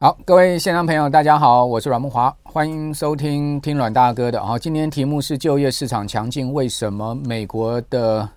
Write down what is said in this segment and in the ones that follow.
好，各位现场朋友，大家好，我是阮慕华，欢迎收听听阮大哥的。好，今天题目是就业市场强劲，为什么美国的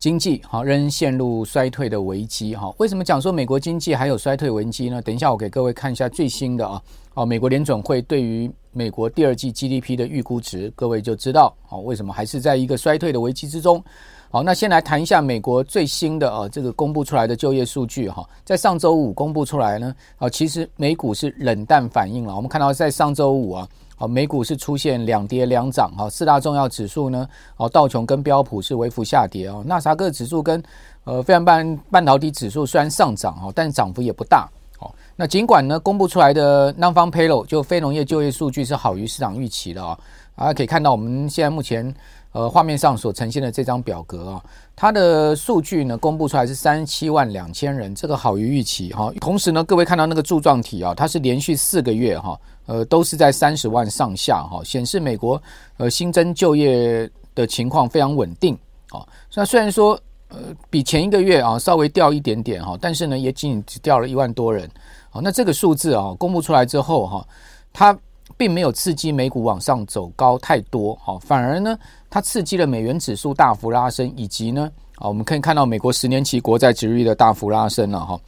经济好仍陷入衰退的危机？哈，为什么讲说美国经济还有衰退危机呢？等一下我给各位看一下最新的啊，哦，美国联准会对于美国第二季 GDP 的预估值，各位就知道哦，为什么还是在一个衰退的危机之中。好，那先来谈一下美国最新的啊，这个公布出来的就业数据哈，在上周五公布出来呢，啊，其实美股是冷淡反应了。我们看到在上周五啊，啊，美股是出现两跌两涨哈，四大重要指数呢，哦，道琼跟标普是微幅下跌哦，纳斯克指数跟呃非常半半导体指数虽然上涨哈，但涨幅也不大。好，那尽管呢，公布出来的 Non-Farm Payroll 就非农业就业数据是好于市场预期的啊，大家可以看到我们现在目前。呃，画面上所呈现的这张表格啊，它的数据呢，公布出来是三十七万两千人，这个好于预期哈。同时呢，各位看到那个柱状体啊，它是连续四个月哈，呃，都是在三十万上下哈，显示美国呃新增就业的情况非常稳定啊。那虽然说呃比前一个月啊稍微掉一点点哈，但是呢也仅仅只掉了一万多人。好，那这个数字啊公布出来之后哈，它并没有刺激美股往上走高太多哈，反而呢。它刺激了美元指数大幅拉升，以及呢，啊，我们可以看到美国十年期国债殖率的大幅拉升了哈。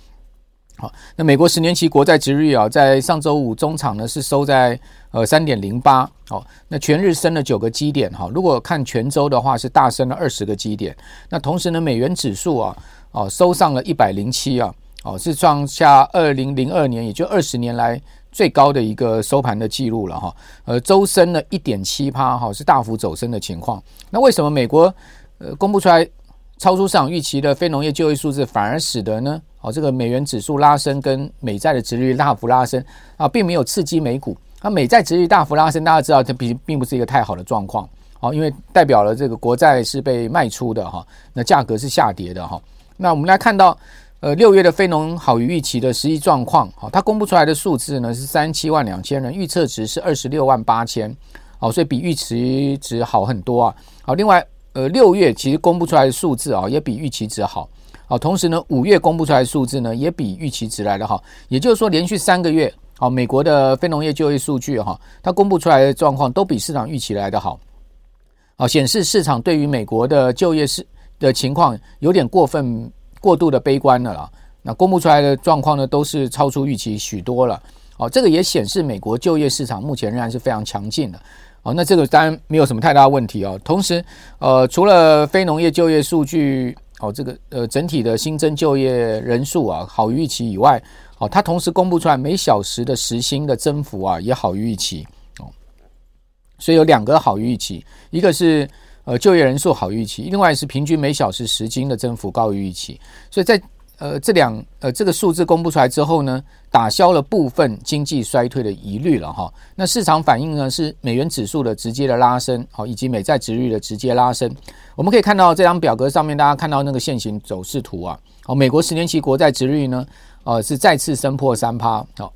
好，那美国十年期国债殖率啊，在上周五中场呢是收在呃三点零八，好，那全日升了九个基点哈。如果看全周的话，是大升了二十个基点。那同时呢，美元指数啊，哦，收上了一百零七啊，哦，是创下二零零二年，也就二十年来。最高的一个收盘的记录了哈，呃，周升了一点七趴哈，是大幅走升的情况。那为什么美国呃公布出来超出市场预期的非农业就业数字，反而使得呢？哦，这个美元指数拉升跟美债的殖利率大幅拉升啊，并没有刺激美股。啊，美债殖利率大幅拉升，大家知道它并并不是一个太好的状况哦，因为代表了这个国债是被卖出的哈，那价格是下跌的哈。那我们来看到。呃，六月的非农好于预期的实际状况，好，它公布出来的数字呢是三十七万两千人，预测值是二十六万八千，好，所以比预期值好很多啊。好，另外，呃，六月其实公布出来的数字啊，也比预期值好，好，同时呢，五月公布出来的数字呢，也比预期值来的好，也就是说，连续三个月，好，美国的非农业就业数据哈，它公布出来的状况都比市场预期来的好，好，显示市场对于美国的就业是的情况有点过分。过度的悲观了啦，那公布出来的状况呢，都是超出预期许多了。哦，这个也显示美国就业市场目前仍然是非常强劲的。哦，那这个当然没有什么太大问题哦。同时，呃，除了非农业就业数据，哦，这个呃整体的新增就业人数啊好于预期以外，哦，它同时公布出来每小时的时薪的增幅啊也好于预期。哦，所以有两个好于预期，一个是。呃，就业人数好预期，另外是平均每小时时薪的增幅高于预期，所以在呃这两呃这个数字公布出来之后呢，打消了部分经济衰退的疑虑了哈。那市场反应呢是美元指数的直接的拉升，好，以及美债殖率的直接拉升。我们可以看到这张表格上面，大家看到那个线型走势图啊，好，美国十年期国债殖率呢，呃是再次升破三趴，好，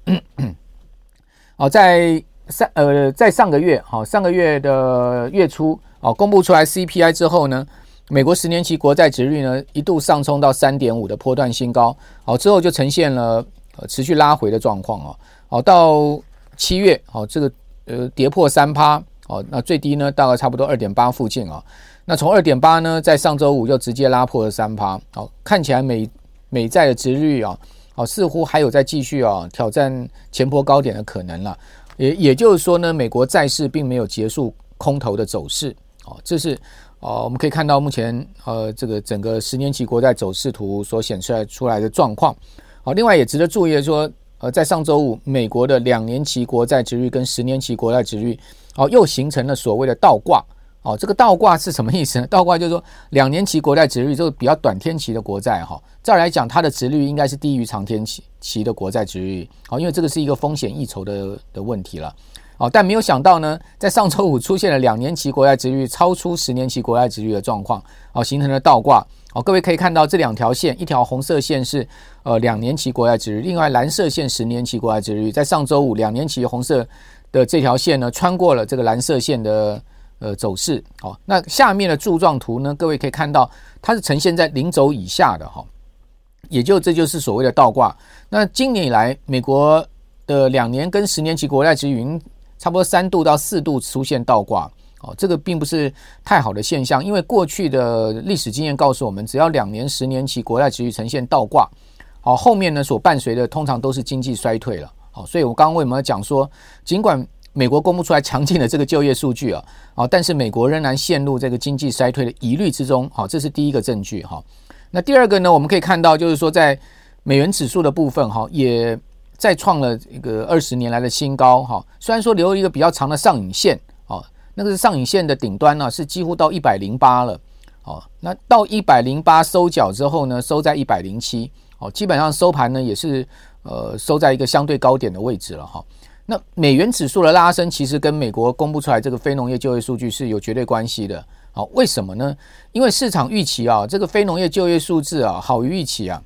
好在上呃在上个月，好上个月的月初。哦，公布出来 CPI 之后呢，美国十年期国债殖率呢一度上冲到三点五的波段新高，好之后就呈现了呃持续拉回的状况哦，好到七月，好这个呃跌破三趴，哦那最低呢大概差不多二点八附近啊，那从二点八呢在上周五就直接拉破了三趴，好看起来美美债的殖率啊，好似乎还有在继续啊挑战前波高点的可能了，也也就是说呢，美国债市并没有结束空头的走势。这是呃，我们可以看到目前呃，这个整个十年期国债走势图所显示出来的状况。好，另外也值得注意的说，呃，在上周五，美国的两年期国债殖率跟十年期国债殖率，哦，又形成了所谓的倒挂。哦，这个倒挂是什么意思呢？倒挂就是说，两年期国债殖率就是比较短天期的国债哈，照来讲，它的殖率应该是低于长天期期的国债殖率。好，因为这个是一个风险溢酬的的问题了。哦，但没有想到呢，在上周五出现了两年期国债殖率超出十年期国债殖率的状况，哦，形成了倒挂。哦，各位可以看到这两条线，一条红色线是呃两年期国债殖率，另外蓝色线十年期国债殖率。在上周五，两年期红色的这条线呢，穿过了这个蓝色线的呃走势。哦，那下面的柱状图呢，各位可以看到它是呈现在零轴以下的哈，也就这就是所谓的倒挂。那今年以来，美国的两年跟十年期国债殖率差不多三度到四度出现倒挂。哦，这个并不是太好的现象，因为过去的历史经验告诉我们，只要两年、十年期国债持续呈现倒挂，好，后面呢所伴随的通常都是经济衰退了。好，所以我刚刚为什么讲说，尽管美国公布出来强劲的这个就业数据啊，啊，但是美国仍然陷入这个经济衰退的疑虑之中。好，这是第一个证据哈。那第二个呢，我们可以看到就是说，在美元指数的部分哈，也再创了一个二十年来的新高哈。虽然说留了一个比较长的上影线。那个是上影线的顶端呢，是几乎到一百零八了，哦，那到一百零八收脚之后呢，收在一百零七，哦，基本上收盘呢也是呃收在一个相对高点的位置了哈。那美元指数的拉升，其实跟美国公布出来这个非农业就业数据是有绝对关系的，好，为什么呢？因为市场预期啊，这个非农业就业数字啊好于预期啊，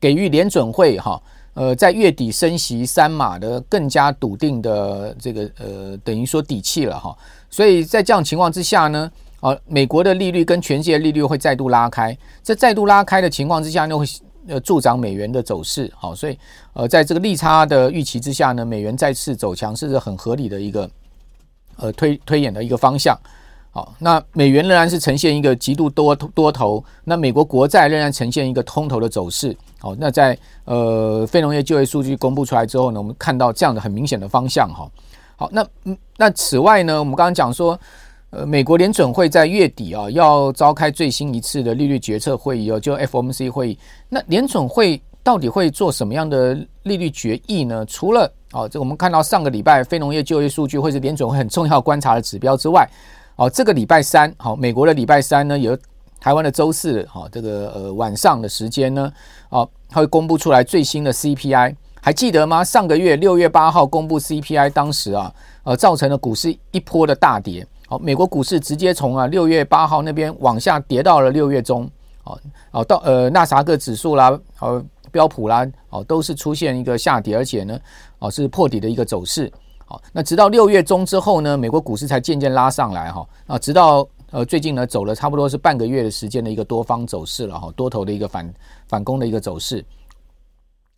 给予联准会哈。呃，在月底升息三码的更加笃定的这个呃，等于说底气了哈，所以在这样情况之下呢，啊，美国的利率跟全世界利率会再度拉开，在再度拉开的情况之下呢，会呃助长美元的走势，好，所以呃，在这个利差的预期之下呢，美元再次走强是很合理的一个呃推推演的一个方向。好，那美元仍然是呈现一个极度多多头，那美国国债仍然呈现一个空头的走势。好，那在呃非农业就业数据公布出来之后呢，我们看到这样的很明显的方向哈。好，那那此外呢，我们刚刚讲说，呃，美国联准会在月底啊要召开最新一次的利率决策会议哦，就 FOMC 会议。那联准会到底会做什么样的利率决议呢？除了哦，这我们看到上个礼拜非农业就业数据会是联准会很重要观察的指标之外。哦，这个礼拜三，好，美国的礼拜三呢，有台湾的周四，好，这个呃晚上的时间呢，哦，它会公布出来最新的 CPI，还记得吗？上个月六月八号公布 CPI，当时啊，呃，造成了股市一波的大跌，好，美国股市直接从啊六月八号那边往下跌到了六月中，哦，哦，到呃纳萨克指数啦，呃标普啦，哦，都是出现一个下跌，而且呢，哦是破底的一个走势。那直到六月中之后呢，美国股市才渐渐拉上来哈。啊，直到呃最近呢，走了差不多是半个月的时间的一个多方走势了哈，多头的一个反反攻的一个走势。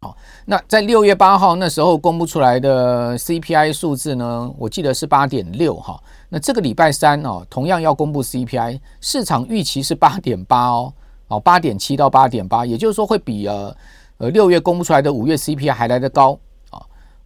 好，那在六月八号那时候公布出来的 CPI 数字呢，我记得是八点六哈。那这个礼拜三哦，同样要公布 CPI，市场预期是八点八哦，哦八点七到八点八，也就是说会比呃呃六月公布出来的五月 CPI 还来得高。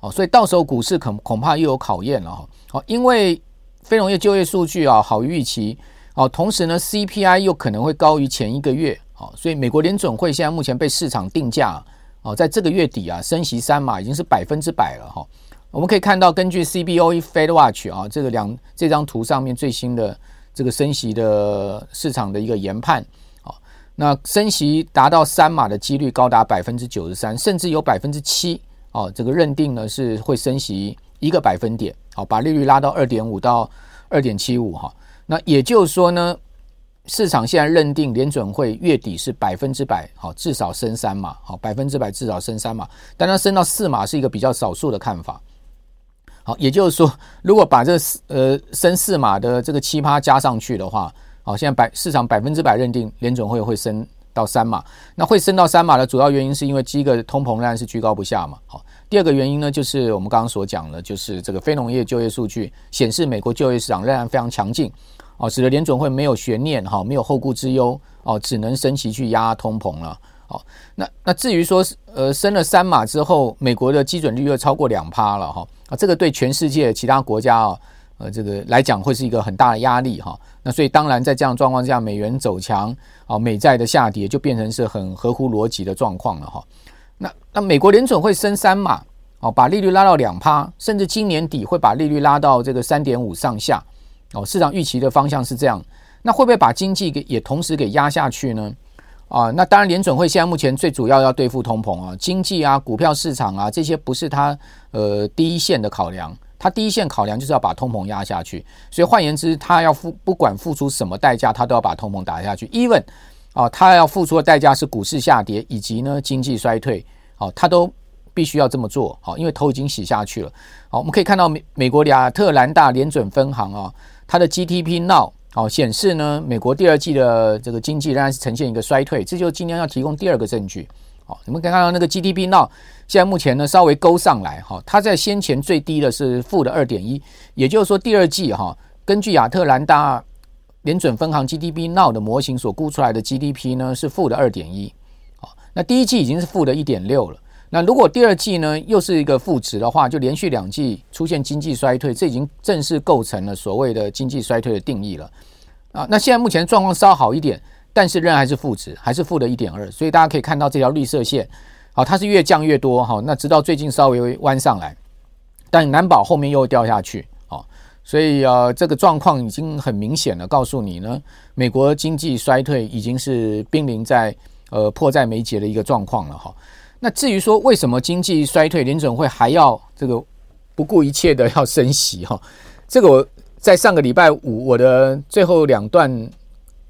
哦，所以到时候股市恐恐怕又有考验了哈。好，因为非农业就业数据啊好于预期，哦，同时呢 CPI 又可能会高于前一个月，哦，所以美国联准会现在目前被市场定价，哦，在这个月底啊升息三码已经是百分之百了哈。我们可以看到，根据 CBOE Fed Watch 啊这个两这张图上面最新的这个升息的市场的一个研判，哦，那升息达到三码的几率高达百分之九十三，甚至有百分之七。哦，这个认定呢是会升息一个百分点，好，把利率拉到二点五到二点七五哈。那也就是说呢，市场现在认定联准会月底是百分之百，好，至少升三码，好，百分之百至少升三码，但它升到四码是一个比较少数的看法。好，也就是说，如果把这呃升四码的这个奇葩加上去的话，好，现在百市场百分之百认定联准会会升。到三码，那会升到三码的主要原因是因为第一个通膨仍然是居高不下嘛。好，第二个原因呢，就是我们刚刚所讲的，就是这个非农业就业数据显示美国就业市场仍然非常强劲，哦，使得联准会没有悬念哈，没有后顾之忧哦，只能升息去压通膨了。好，那那至于说呃升了三码之后，美国的基准利率超过两趴了哈啊，这个对全世界其他国家啊。呃，这个来讲会是一个很大的压力哈。那所以当然在这样状况下，美元走强啊，美债的下跌就变成是很合乎逻辑的状况了哈。那那美国联准会升三码哦，把利率拉到两趴，甚至今年底会把利率拉到这个三点五上下哦。市场预期的方向是这样，那会不会把经济给也同时给压下去呢？啊，那当然联准会现在目前最主要要对付通膨啊，经济啊、股票市场啊这些不是它呃第一线的考量。他第一线考量就是要把通膨压下去，所以换言之，他要付不管付出什么代价，他都要把通膨打下去。even 啊，他要付出的代价是股市下跌以及呢经济衰退，好，他都必须要这么做，好，因为头已经洗下去了。好，我们可以看到美美国亚特兰大联准分行啊，它的 GDP Now 好显示呢，美国第二季的这个经济仍然是呈现一个衰退，这就是今天要提供第二个证据。好，你们可以看到那个 GDP now 现在目前呢稍微勾上来哈，它在先前最低的是负的二点一，也就是说第二季哈，根据亚特兰大联准分行 GDP now 的模型所估出来的 GDP 呢是负的二点一，好，那第一季已经是负的一点六了。那如果第二季呢又是一个负值的话，就连续两季出现经济衰退，这已经正式构成了所谓的经济衰退的定义了啊。那现在目前状况稍好一点，但是仍然还是负值，还是负的一点二。所以大家可以看到这条绿色线，好，它是越降越多哈。那直到最近稍微弯上来，但难保后面又掉下去啊。所以呃，这个状况已经很明显了，告诉你呢，美国经济衰退已经是濒临在呃迫在眉睫的一个状况了哈。那至于说为什么经济衰退，联准会还要这个不顾一切的要升息哈？这个我在上个礼拜五我的最后两段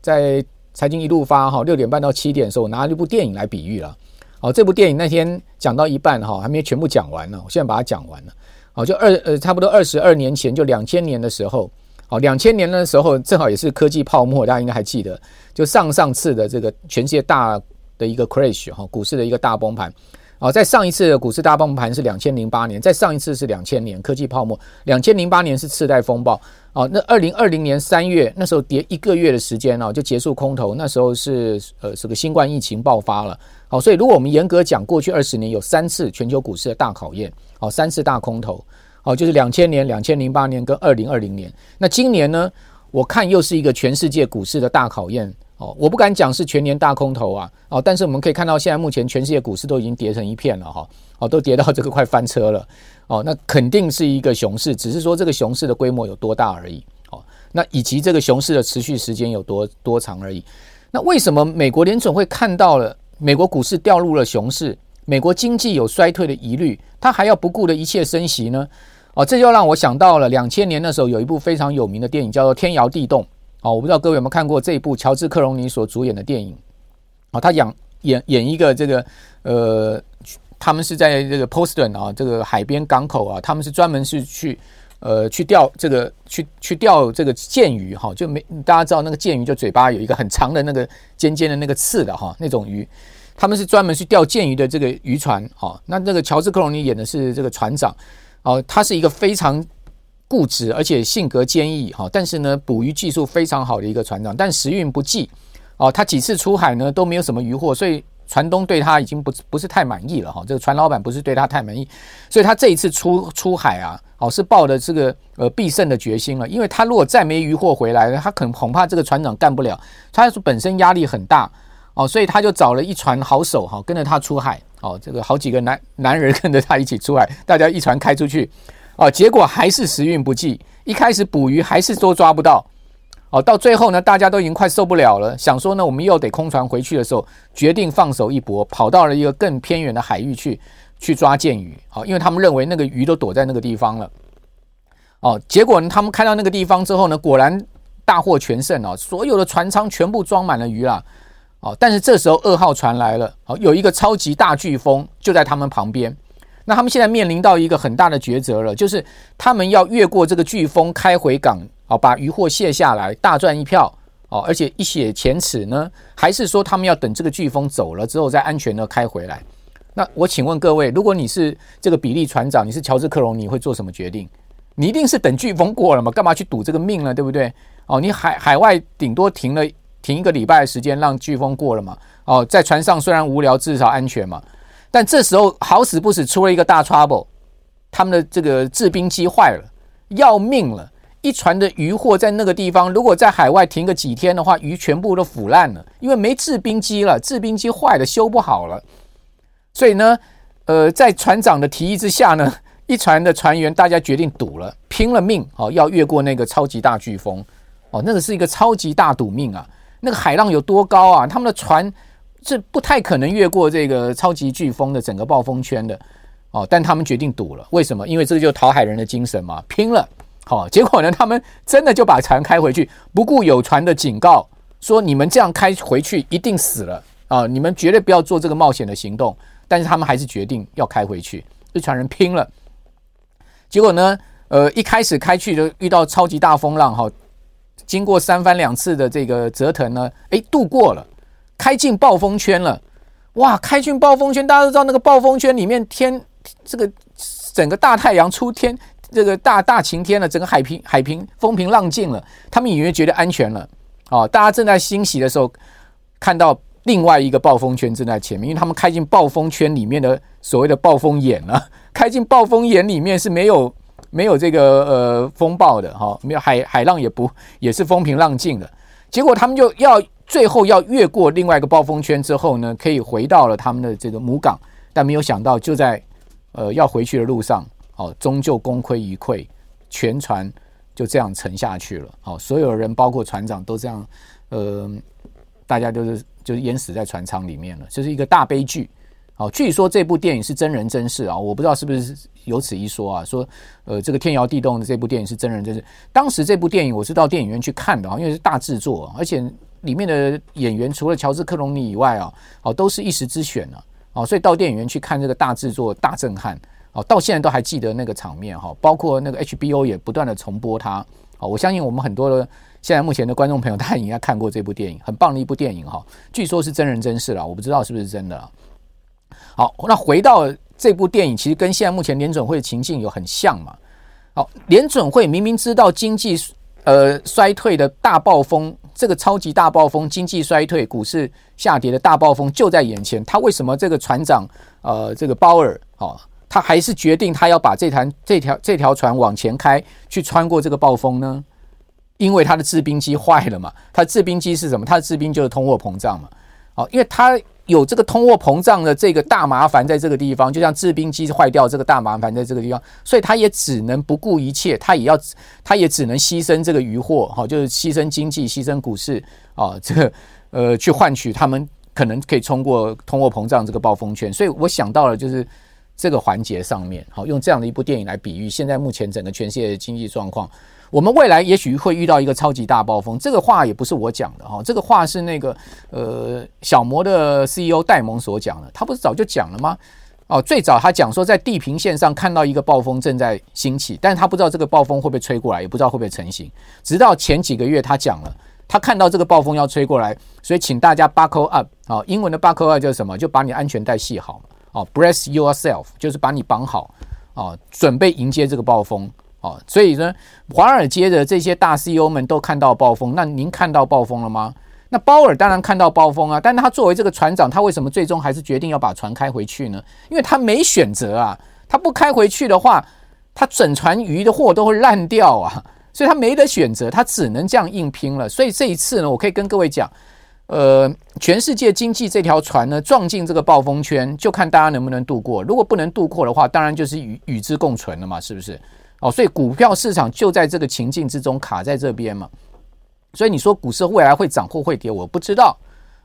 在财经一路发哈六点半到七点的时候，我拿了一部电影来比喻了。好，这部电影那天讲到一半哈，还没全部讲完呢，我现在把它讲完了。好，就二呃差不多二十二年前，就两千年的时候，好两千年的时候正好也是科技泡沫，大家应该还记得，就上上次的这个全世界大。的一个 crash 哈，股市的一个大崩盘，哦，在上一次的股市大崩盘是两千零八年，在上一次是两千年科技泡沫，两千零八年是次贷风暴，哦，那二零二零年三月那时候跌一个月的时间哦，就结束空头，那时候是呃这个新冠疫情爆发了，好，所以如果我们严格讲，过去二十年有三次全球股市的大考验，哦，三次大空头，哦，就是两千年、两千零八年跟二零二零年，那今年呢，我看又是一个全世界股市的大考验。哦，我不敢讲是全年大空头啊，哦，但是我们可以看到，现在目前全世界股市都已经跌成一片了哈，哦，都跌到这个快翻车了，哦，那肯定是一个熊市，只是说这个熊市的规模有多大而已，哦，那以及这个熊市的持续时间有多多长而已。那为什么美国联准会看到了美国股市掉入了熊市，美国经济有衰退的疑虑，他还要不顾的一切升息呢？哦，这就让我想到了两千年的时候有一部非常有名的电影叫做《天摇地动》。哦，我不知道各位有没有看过这一部乔治克隆尼所主演的电影。哦，他演演演一个这个呃，他们是在这个 Poston 啊，这个海边港口啊，他们是专门是去呃去钓这个去去钓这个剑鱼哈，就没大家知道那个剑鱼就嘴巴有一个很长的那个尖尖的那个刺的哈那种鱼，他们是专门去钓剑鱼的这个渔船。哈，那这个乔治克隆尼演的是这个船长。哦，他是一个非常。固执而且性格坚毅哈，但是呢，捕鱼技术非常好的一个船长，但时运不济哦，他几次出海呢都没有什么渔获，所以船东对他已经不不是太满意了哈。这个船老板不是对他太满意，所以他这一次出出海啊，哦是抱着这个呃必胜的决心了，因为他如果再没渔获回来，他可能恐怕这个船长干不了，他本身压力很大哦，所以他就找了一船好手哈，跟着他出海哦，这个好几个男男人跟着他一起出海，大家一船开出去。哦，结果还是时运不济，一开始捕鱼还是都抓不到，哦，到最后呢，大家都已经快受不了了，想说呢，我们又得空船回去的时候，决定放手一搏，跑到了一个更偏远的海域去去抓剑鱼，好，因为他们认为那个鱼都躲在那个地方了，哦，结果呢，他们开到那个地方之后呢，果然大获全胜哦，所有的船舱全部装满了鱼了，哦，但是这时候二号船来了，哦，有一个超级大飓风就在他们旁边。那他们现在面临到一个很大的抉择了，就是他们要越过这个飓风开回港，哦，把渔获卸下来，大赚一票，哦，而且一雪前耻呢？还是说他们要等这个飓风走了之后再安全的开回来？那我请问各位，如果你是这个比利船长，你是乔治克隆，你会做什么决定？你一定是等飓风过了嘛？干嘛去赌这个命呢？对不对？哦，你海海外顶多停了停一个礼拜的时间，让飓风过了嘛？哦，在船上虽然无聊，至少安全嘛。但这时候好死不死出了一个大 trouble，他们的这个制冰机坏了，要命了！一船的渔获在那个地方，如果在海外停个几天的话，鱼全部都腐烂了，因为没制冰机了，制冰机坏了，修不好了。所以呢，呃，在船长的提议之下呢，一船的船员大家决定赌了，拼了命哦，要越过那个超级大飓风哦，那个是一个超级大赌命啊！那个海浪有多高啊？他们的船。是不太可能越过这个超级飓风的整个暴风圈的哦，但他们决定赌了。为什么？因为这个就是讨海人的精神嘛，拼了！好，结果呢，他们真的就把船开回去，不顾有船的警告，说你们这样开回去一定死了啊！你们绝对不要做这个冒险的行动。但是他们还是决定要开回去，这船人拼了。结果呢，呃，一开始开去就遇到超级大风浪哈，经过三番两次的这个折腾呢，诶，度过了。开进暴风圈了，哇，开进暴风圈，大家都知道那个暴风圈里面天这个整个大太阳出天，这个大大晴天了，整个海平海平风平浪静了，他们隐约觉得安全了。哦，大家正在欣喜的时候，看到另外一个暴风圈正在前面，因为他们开进暴风圈里面的所谓的暴风眼了，开进暴风眼里面是没有没有这个呃风暴的哈、哦，没有海海浪也不也是风平浪静的，结果他们就要。最后要越过另外一个暴风圈之后呢，可以回到了他们的这个母港，但没有想到就在呃要回去的路上，哦，终究功亏一篑，全船就这样沉下去了。哦，所有人包括船长都这样，呃，大家都是就是淹死在船舱里面了，这是一个大悲剧。哦，据说这部电影是真人真事啊，我不知道是不是有此一说啊，说呃这个天摇地动的这部电影是真人真事。当时这部电影我是到电影院去看的啊，因为是大制作，而且。里面的演员除了乔治克隆尼以外啊，哦，都是一时之选呢，哦，所以到电影院去看这个大制作、大震撼，哦，到现在都还记得那个场面哈，包括那个 HBO 也不断的重播它，哦，我相信我们很多的现在目前的观众朋友，他应该看过这部电影，很棒的一部电影哈，据说是真人真事了，我不知道是不是真的。好，那回到这部电影，其实跟现在目前联准会的情境有很像嘛，好，联准会明明知道经济呃衰退的大暴风。这个超级大暴风、经济衰退、股市下跌的大暴风就在眼前，他为什么这个船长呃，这个鲍尔哦，他还是决定他要把这台这条这条船往前开，去穿过这个暴风呢？因为他的制冰机坏了嘛。他制冰机是什么？他的制冰就是通货膨胀嘛。哦，因为他。有这个通货膨胀的这个大麻烦在这个地方，就像制冰机坏掉这个大麻烦在这个地方，所以他也只能不顾一切，他也要，他也只能牺牲这个渔获，哈，就是牺牲经济、牺牲股市啊，这个呃，去换取他们可能可以冲过通货膨胀这个暴风圈。所以我想到了就是这个环节上面，好，用这样的一部电影来比喻现在目前整个全世界的经济状况。我们未来也许会遇到一个超级大暴风，这个话也不是我讲的哈，这个话是那个呃小摩的 CEO 戴蒙所讲的，他不是早就讲了吗？哦，最早他讲说在地平线上看到一个暴风正在兴起，但是他不知道这个暴风会不会吹过来，也不知道会不会成型。直到前几个月他讲了，他看到这个暴风要吹过来，所以请大家 buckle up 啊，英文的 buckle up 就是什么？就把你安全带系好哦，brace yourself 就是把你绑好哦，准备迎接这个暴风。哦，所以呢，华尔街的这些大 CEO 们都看到暴风。那您看到暴风了吗？那鲍尔当然看到暴风啊，但他作为这个船长，他为什么最终还是决定要把船开回去呢？因为他没选择啊，他不开回去的话，他整船鱼的货都会烂掉啊，所以他没得选择，他只能这样硬拼了。所以这一次呢，我可以跟各位讲，呃，全世界经济这条船呢，撞进这个暴风圈，就看大家能不能度过。如果不能度过的话，当然就是与与之共存了嘛，是不是？哦，所以股票市场就在这个情境之中卡在这边嘛，所以你说股市未来会涨或会跌，我不知道。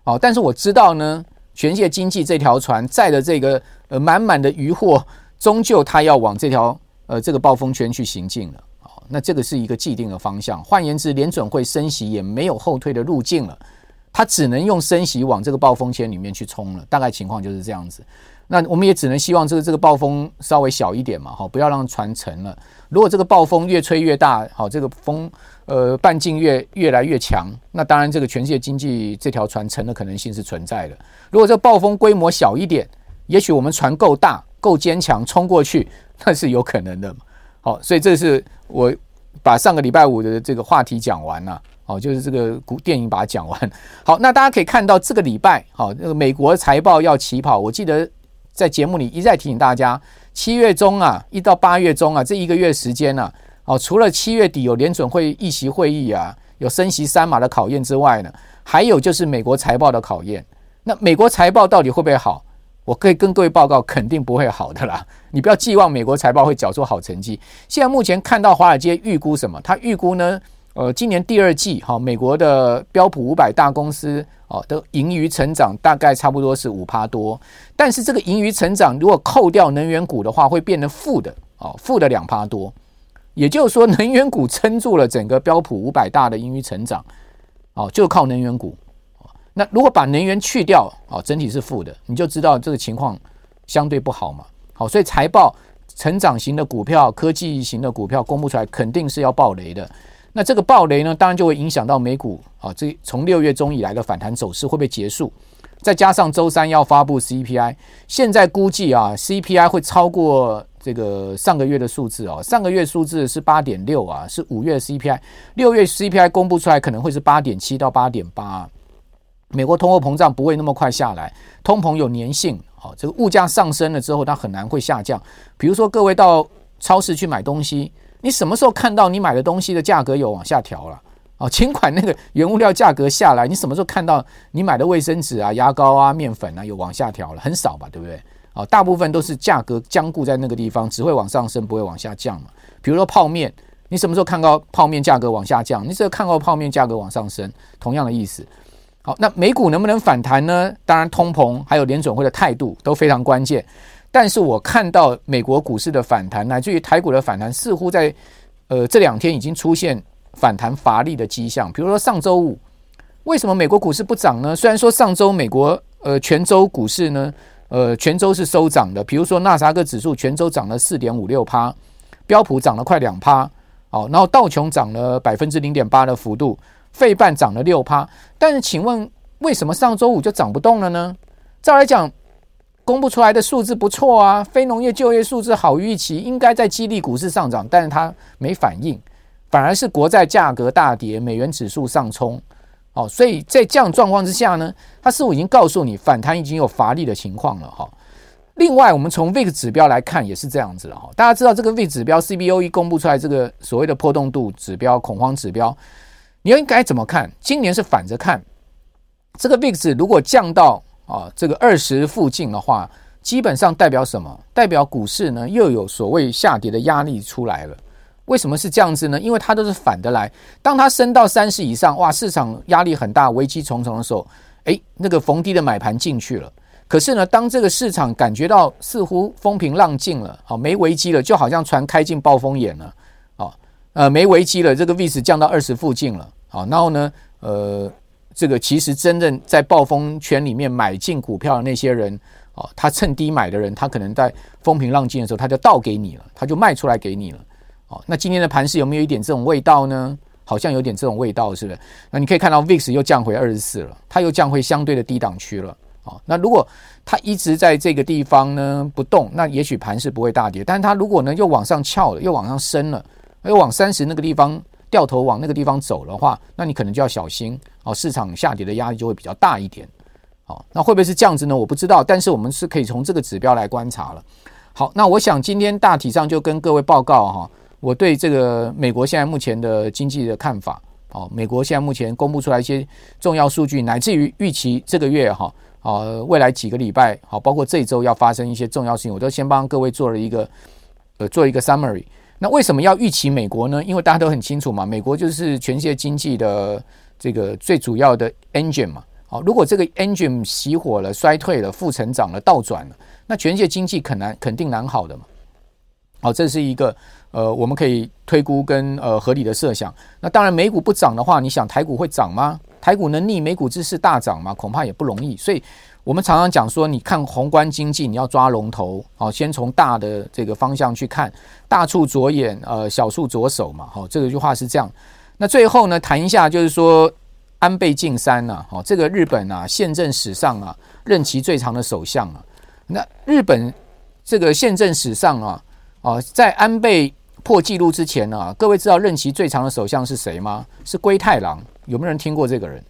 哦，但是我知道呢，全世界经济这条船载的这个呃满满的渔获，终究它要往这条呃这个暴风圈去行进了。哦，那这个是一个既定的方向。换言之，联准会升息也没有后退的路径了，它只能用升息往这个暴风圈里面去冲了。大概情况就是这样子。那我们也只能希望这个这个暴风稍微小一点嘛，哈，不要让船沉了。如果这个暴风越吹越大，好，这个风呃半径越越来越强，那当然这个全世界经济这条船沉的可能性是存在的。如果这暴风规模小一点，也许我们船够大够坚强，冲过去那是有可能的。好，所以这是我把上个礼拜五的这个话题讲完了。好，就是这个古电影把它讲完。好，那大家可以看到这个礼拜，好，那个美国财报要起跑，我记得。在节目里一再提醒大家，七月中啊，一到八月中啊，这一个月时间呢，哦，除了七月底有联准会议席会议啊，有升息三码的考验之外呢，还有就是美国财报的考验。那美国财报到底会不会好？我可以跟各位报告，肯定不会好的啦。你不要寄望美国财报会缴出好成绩。现在目前看到华尔街预估什么？他预估呢？呃，今年第二季，哈，美国的标普五百大公司哦的盈余成长大概差不多是五趴多，但是这个盈余成长如果扣掉能源股的话，会变成负的哦，负的两趴多。也就是说，能源股撑住了整个标普五百大的盈余成长，哦，就靠能源股。那如果把能源去掉，哦，整体是负的，你就知道这个情况相对不好嘛。好，所以财报成长型的股票、科技型的股票公布出来，肯定是要爆雷的。那这个暴雷呢，当然就会影响到美股啊，这从六月中以来的反弹走势会不会结束？再加上周三要发布 CPI，现在估计啊，CPI 会超过这个上个月的数字哦。上个月数字是八点六啊，是五月 CPI，六月 CPI 公布出来可能会是八点七到八点八。美国通货膨胀不会那么快下来，通膨有粘性，好，这个物价上升了之后，它很难会下降。比如说，各位到超市去买东西，你什么时候看到你买的东西的价格有往下调了？哦，尽管那个原物料价格下来，你什么时候看到你买的卫生纸啊、牙膏啊、面粉啊有往下调了？很少吧，对不对？哦，大部分都是价格僵固在那个地方，只会往上升，不会往下降嘛。比如说泡面，你什么时候看到泡面价格往下降？你只有看到泡面价格往上升，同样的意思。好，那美股能不能反弹呢？当然，通膨还有联准会的态度都非常关键。但是我看到美国股市的反弹，乃至于台股的反弹，似乎在呃这两天已经出现。反弹乏力的迹象，比如说上周五，为什么美国股市不涨呢？虽然说上周美国呃全周股市呢，呃全周是收涨的，比如说纳斯达克指数全周涨了四点五六趴，标普涨了快两趴，哦，然后道琼涨了百分之零点八的幅度，费半涨了六趴，但是请问为什么上周五就涨不动了呢？照来讲，公布出来的数字不错啊，非农业就业数字好于预期，应该在激励股市上涨，但是它没反应。反而是国债价格大跌，美元指数上冲，哦，所以在这样状况之下呢，它似乎已经告诉你反弹已经有乏力的情况了哈。另外，我们从 VIX 指标来看也是这样子了哈。大家知道这个 VIX 指标，CBOE 公布出来这个所谓的波动度指标、恐慌指标，你应该怎么看？今年是反着看，这个 VIX 如果降到啊这个二十附近的话，基本上代表什么？代表股市呢又有所谓下跌的压力出来了。为什么是这样子呢？因为它都是反的来。当它升到三十以上，哇，市场压力很大，危机重重的时候，诶，那个逢低的买盘进去了。可是呢，当这个市场感觉到似乎风平浪静了，好，没危机了，就好像船开进暴风眼了，好，呃，没危机了，这个 VIX 降到二十附近了，好，然后呢，呃，这个其实真正在暴风圈里面买进股票的那些人，哦，他趁低买的人，他可能在风平浪静的时候，他就倒给你了，他就卖出来给你了。哦，那今天的盘势有没有一点这种味道呢？好像有点这种味道，是不是？那你可以看到 VIX 又降回二十四了，它又降回相对的低档区了。哦，那如果它一直在这个地方呢不动，那也许盘势不会大跌。但是它如果呢又往上翘了，又往上升了，又往三十那个地方掉头往那个地方走的话，那你可能就要小心哦，市场下跌的压力就会比较大一点。好，那会不会是这样子呢？我不知道，但是我们是可以从这个指标来观察了。好，那我想今天大体上就跟各位报告哈。我对这个美国现在目前的经济的看法，哦，美国现在目前公布出来一些重要数据，乃至于预期这个月哈，呃，未来几个礼拜，好，包括这周要发生一些重要事情，我都先帮各位做了一个，呃，做一个 summary。那为什么要预期美国呢？因为大家都很清楚嘛，美国就是全世界经济的这个最主要的 engine 嘛。好，如果这个 engine 熄火了、衰退了、负成长了、倒转了，那全世界经济肯难肯定难好的嘛。好，这是一个。呃，我们可以推估跟呃合理的设想。那当然，美股不涨的话，你想台股会涨吗？台股能逆美股之势大涨吗？恐怕也不容易。所以，我们常常讲说，你看宏观经济，你要抓龙头，好，先从大的这个方向去看，大处着眼，呃，小处着手嘛。好，这个句话是这样。那最后呢，谈一下就是说，安倍晋三呐，好，这个日本啊，宪政史上啊，任期最长的首相啊。那日本这个宪政史上啊，啊，在安倍。破纪录之前呢、啊，各位知道任期最长的首相是谁吗？是龟太郎。有没有人听过这个人？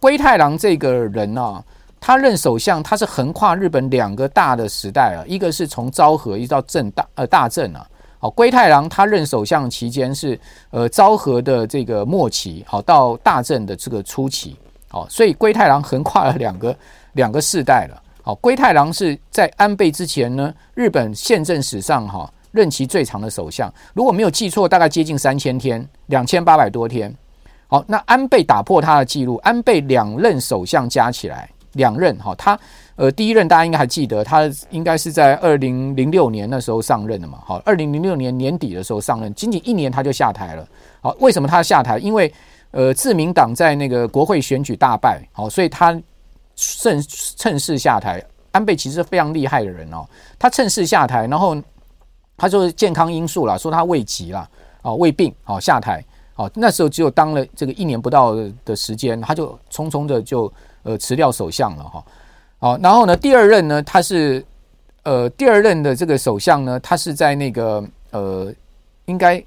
龟太郎这个人呢、啊，他任首相，他是横跨日本两个大的时代啊，一个是从昭和一直到正大呃大正啊。好，龟太郎他任首相期间是呃昭和的这个末期，好到大正的这个初期，好，所以龟太郎横跨了两个两个世代了。好，龟太郎是在安倍之前呢，日本宪政史上哈。任期最长的首相，如果没有记错，大概接近三千天，两千八百多天。好，那安倍打破他的记录，安倍两任首相加起来两任，哈，他呃第一任大家应该还记得，他应该是在二零零六年那时候上任的嘛，好，二零零六年年底的时候上任，仅仅一年他就下台了。好，为什么他下台？因为呃自民党在那个国会选举大败，好，所以他趁趁势下台。安倍其实是非常厉害的人哦，他趁势下台，然后。他说健康因素啦，说他胃疾啦，啊胃病，好下台，好那时候只有当了这个一年不到的时间，他就匆匆的就呃辞掉首相了哈。好，然后呢，第二任呢，他是呃第二任的这个首相呢，他是在那个呃，应该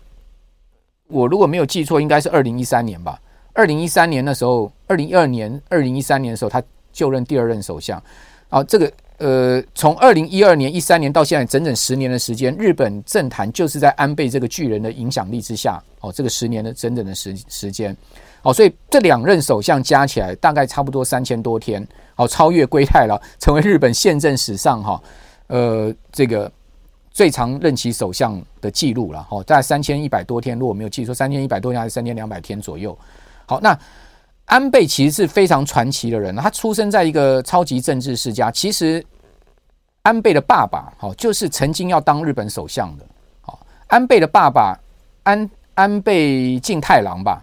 我如果没有记错，应该是二零一三年吧。二零一三年的时候，二零一二年、二零一三年的时候，他就任第二任首相。啊，这个呃，从二零一二年、一三年到现在整整十年的时间，日本政坛就是在安倍这个巨人的影响力之下。哦，这个十年的整整的时时间。哦，所以这两任首相加起来大概差不多三千多天。哦，超越龟太郎，成为日本宪政史上哈呃这个最长任期首相的记录了。哦，在三千一百多天，如果没有记错，三千一百多天还是三千两百天左右。好，那安倍其实是非常传奇的人。他出生在一个超级政治世家。其实安倍的爸爸，好，就是曾经要当日本首相的。好，安倍的爸爸安安倍晋太郎吧，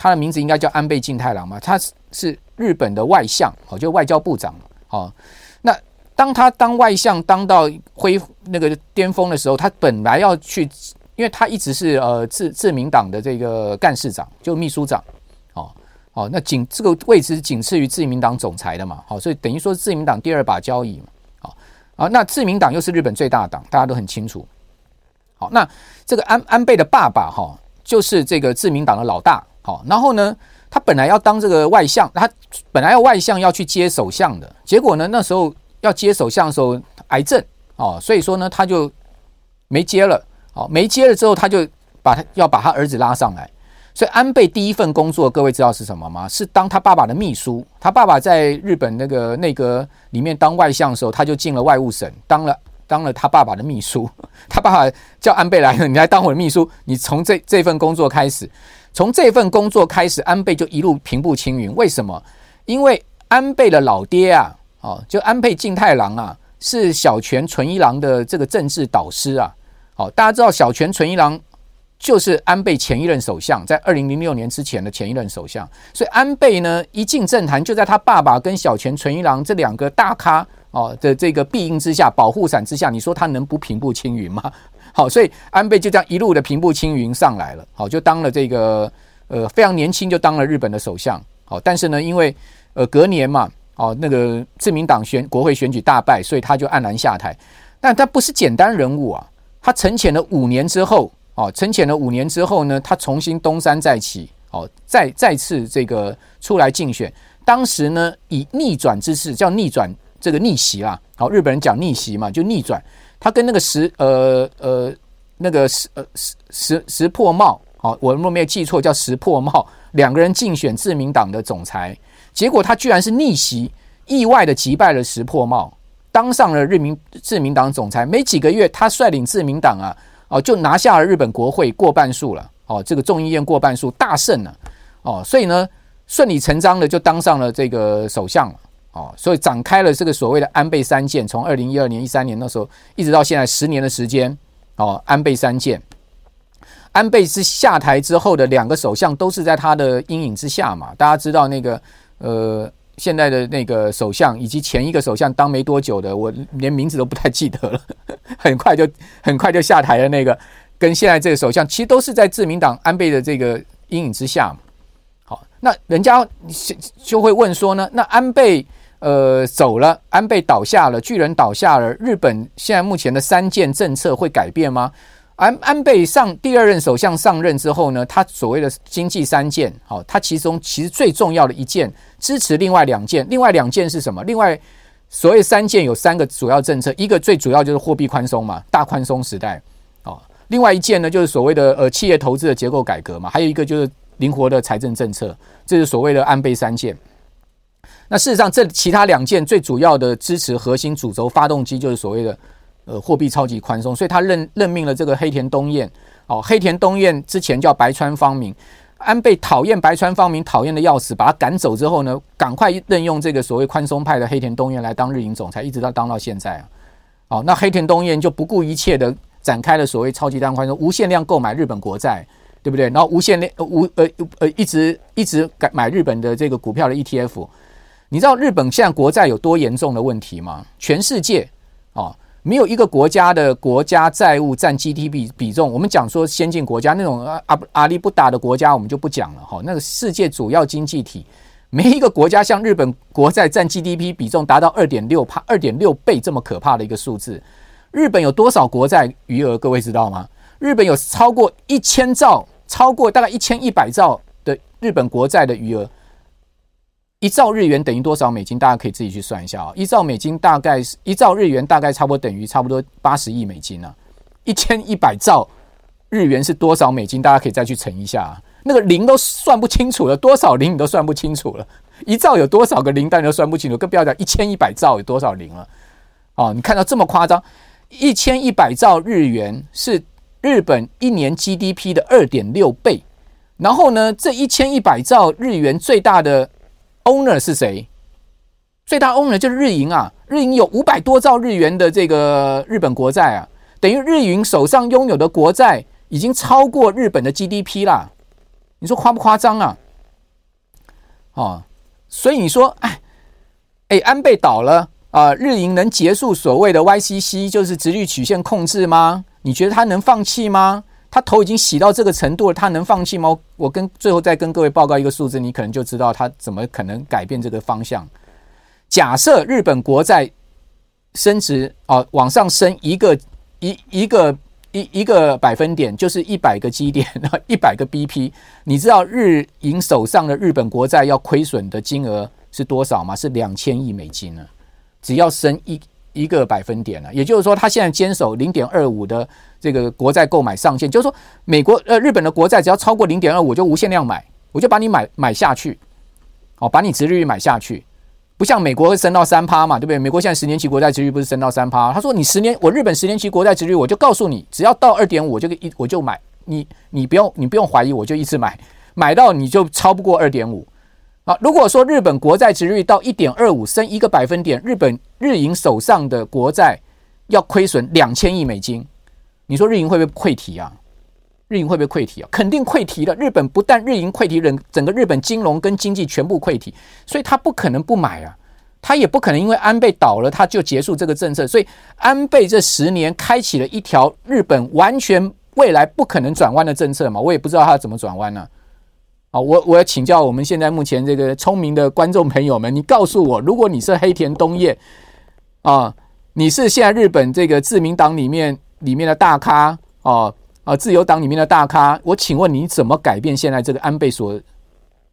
他的名字应该叫安倍晋太郎嘛。他是是日本的外相，好，就外交部长。好，那当他当外相当到辉那个巅峰的时候，他本来要去。因为他一直是呃自自民党的这个干事长，就秘书长，哦哦，那仅这个位置仅次于自民党总裁的嘛，好，所以等于说自民党第二把交椅嘛，好啊，那自民党又是日本最大党，大家都很清楚。好，那这个安安倍的爸爸哈，就是这个自民党的老大，好，然后呢，他本来要当这个外相，他本来要外相要去接首相的，结果呢，那时候要接首相的时候癌症哦，所以说呢，他就没接了。好，没接了之后，他就把他要把他儿子拉上来。所以安倍第一份工作，各位知道是什么吗？是当他爸爸的秘书。他爸爸在日本那个内阁里面当外相的时候，他就进了外务省，当了当了他爸爸的秘书。他爸爸叫安倍来了，你来当我的秘书。你从这这份工作开始，从这份工作开始，安倍就一路平步青云。为什么？因为安倍的老爹啊，哦，就安倍晋太郎啊，是小泉纯一郎的这个政治导师啊。哦，大家知道小泉纯一郎就是安倍前一任首相，在二零零六年之前的前一任首相，所以安倍呢一进政坛，就在他爸爸跟小泉纯一郎这两个大咖哦的这个庇荫之下、保护伞之下，你说他能不平步青云吗？好，所以安倍就这样一路的平步青云上来了，好，就当了这个呃非常年轻就当了日本的首相，好，但是呢，因为呃隔年嘛，哦那个自民党选国会选举大败，所以他就黯然下台，但他不是简单人物啊。他沉潜了五年之后，哦，沉潜了五年之后呢，他重新东山再起，哦，再再次这个出来竞选。当时呢，以逆转之势，叫逆转这个逆袭啦，好，日本人讲逆袭嘛，就逆转。他跟那个石呃呃那个石呃石石石破茂，好，我如果没有记错，叫石破茂，两个人竞选自民党的总裁，结果他居然是逆袭，意外的击败了石破茂。当上了日民自民党总裁，没几个月，他率领自民党啊，哦，就拿下了日本国会过半数了，哦，这个众议院过半数大胜了，哦，所以呢，顺理成章的就当上了这个首相了，哦，所以展开了这个所谓的安倍三健，从二零一二年、一三年那时候一直到现在十年的时间，哦，安倍三健，安倍是下台之后的两个首相都是在他的阴影之下嘛，大家知道那个呃。现在的那个首相以及前一个首相当没多久的，我连名字都不太记得了，很快就很快就下台的那个，跟现在这个首相其实都是在自民党安倍的这个阴影之下。好，那人家就会问说呢，那安倍呃走了，安倍倒下了，巨人倒下了，日本现在目前的三件政策会改变吗？安安倍上第二任首相上任之后呢，他所谓的经济三件，好，他其中其实最重要的一件支持另外两件，另外两件是什么？另外所谓三件有三个主要政策，一个最主要就是货币宽松嘛，大宽松时代，哦，另外一件呢就是所谓的呃企业投资的结构改革嘛，还有一个就是灵活的财政政策，这是所谓的安倍三件。那事实上，这其他两件最主要的支持核心主轴发动机就是所谓的。呃，货币超级宽松，所以他任任命了这个黑田东彦。哦，黑田东彦之前叫白川方明，安倍讨厌白川方明，讨厌的要死，把他赶走之后呢，赶快任用这个所谓宽松派的黑田东彦来当日银总裁，一直到当到现在啊。哦，那黑田东彦就不顾一切的展开了所谓超级大宽松，无限量购买日本国债，对不对？然后无限量无呃呃一直一直改买日本的这个股票的 ETF。你知道日本现在国债有多严重的问题吗？全世界哦。没有一个国家的国家债务占 GDP 比重，我们讲说先进国家那种阿阿里不达的国家，我们就不讲了哈。那个世界主要经济体没一个国家像日本国债占 GDP 比重达到二点六帕、二点六倍这么可怕的一个数字。日本有多少国债余额？各位知道吗？日本有超过一千兆，超过大概一千一百兆的日本国债的余额。一兆日元等于多少美金？大家可以自己去算一下啊。一兆美金大概是一兆日元，大概差不多等于差不多八十亿美金啊。一千一百兆日元是多少美金？大家可以再去乘一下啊。那个零都算不清楚了，多少零你都算不清楚了。一兆有多少个零，大家都算不清楚，更不要讲一千一百兆有多少零了。哦，你看到这么夸张，一千一百兆日元是日本一年 GDP 的二点六倍。然后呢，这一千一百兆日元最大的 owner 是谁？最大 owner 就是日银啊，日银有五百多兆日元的这个日本国债啊，等于日银手上拥有的国债已经超过日本的 GDP 啦。你说夸不夸张啊？哦，所以你说，哎，哎，安倍倒了啊，日银能结束所谓的 YCC，就是直率曲线控制吗？你觉得他能放弃吗？他头已经洗到这个程度了，他能放弃吗？我跟最后再跟各位报告一个数字，你可能就知道他怎么可能改变这个方向。假设日本国债升值哦，往上升一个一一个。一一个百分点就是一百个基点，一百个 BP。你知道日银手上的日本国债要亏损的金额是多少吗？是两千亿美金呢。只要升一一个百分点了，也就是说，他现在坚守零点二五的这个国债购买上限，就是说，美国呃日本的国债只要超过零点二五，就无限量买，我就把你买买下去，好，把你殖利率买下去。不像美国会升到三趴嘛，对不对？美国现在十年期国债殖率不是升到三趴？他说你十年，我日本十年期国债殖率，我就告诉你，只要到二点五，我就一我就买你，你不用你不用怀疑，我就一直买，买到你就超不过二点五。啊，如果说日本国债殖率到一点二五，升一个百分点，日本日银手上的国债要亏损两千亿美金，你说日银会不会溃堤啊？日银会不会溃堤啊？肯定溃堤了。日本不但日银溃堤，人整个日本金融跟经济全部溃堤，所以他不可能不买啊，他也不可能因为安倍倒了他就结束这个政策。所以安倍这十年开启了一条日本完全未来不可能转弯的政策嘛，我也不知道他怎么转弯呢。啊，我我要请教我们现在目前这个聪明的观众朋友们，你告诉我，如果你是黑田东彦啊，你是现在日本这个自民党里面里面的大咖哦。啊，自由党里面的大咖，我请问你怎么改变现在这个安倍所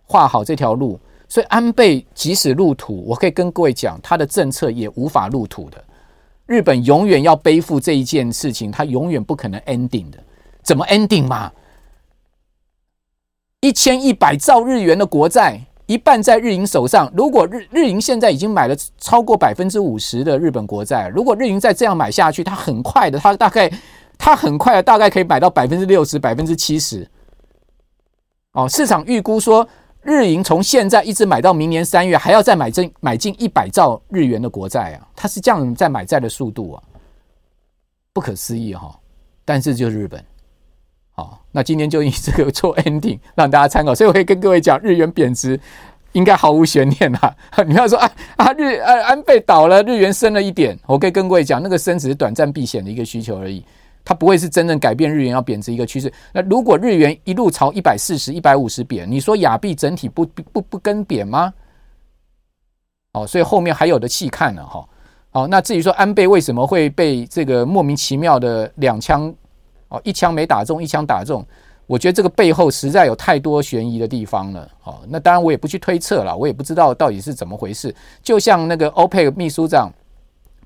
画好这条路？所以安倍即使入土，我可以跟各位讲，他的政策也无法入土的。日本永远要背负这一件事情，他永远不可能 ending 的。怎么 ending 嘛？一千一百兆日元的国债，一半在日银手上。如果日日银现在已经买了超过百分之五十的日本国债，如果日银再这样买下去，它很快的，它大概。它很快大概可以买到百分之六十、百分之七十。哦，市场预估说，日银从现在一直买到明年三月，还要再买进买进一百兆日元的国债啊！它是这样在买债的速度啊，不可思议哈！但是就是日本，好，那今天就以这个做 ending，让大家参考。所以我可以跟各位讲，日元贬值应该毫无悬念啊！你要说啊啊日啊安倍倒了，日元升了一点，我可以跟各位讲，那个升只是短暂避险的一个需求而已。它不会是真正改变日元要贬值一个趋势。那如果日元一路朝一百四十、一百五十贬，你说亚币整体不不不跟贬吗？哦，所以后面还有的戏看了哈。好，那至于说安倍为什么会被这个莫名其妙的两枪哦，一枪没打中，一枪打中，我觉得这个背后实在有太多悬疑的地方了。哦，那当然我也不去推测了，我也不知道到底是怎么回事。就像那个欧佩克秘书长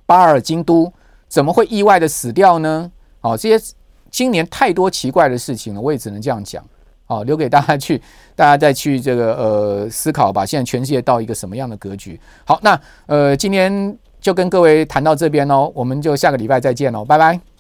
巴尔金都怎么会意外的死掉呢？哦，这些今年太多奇怪的事情了，我也只能这样讲。哦，留给大家去，大家再去这个呃思考吧。现在全世界到一个什么样的格局？好，那呃今天就跟各位谈到这边喽，我们就下个礼拜再见喽，拜拜。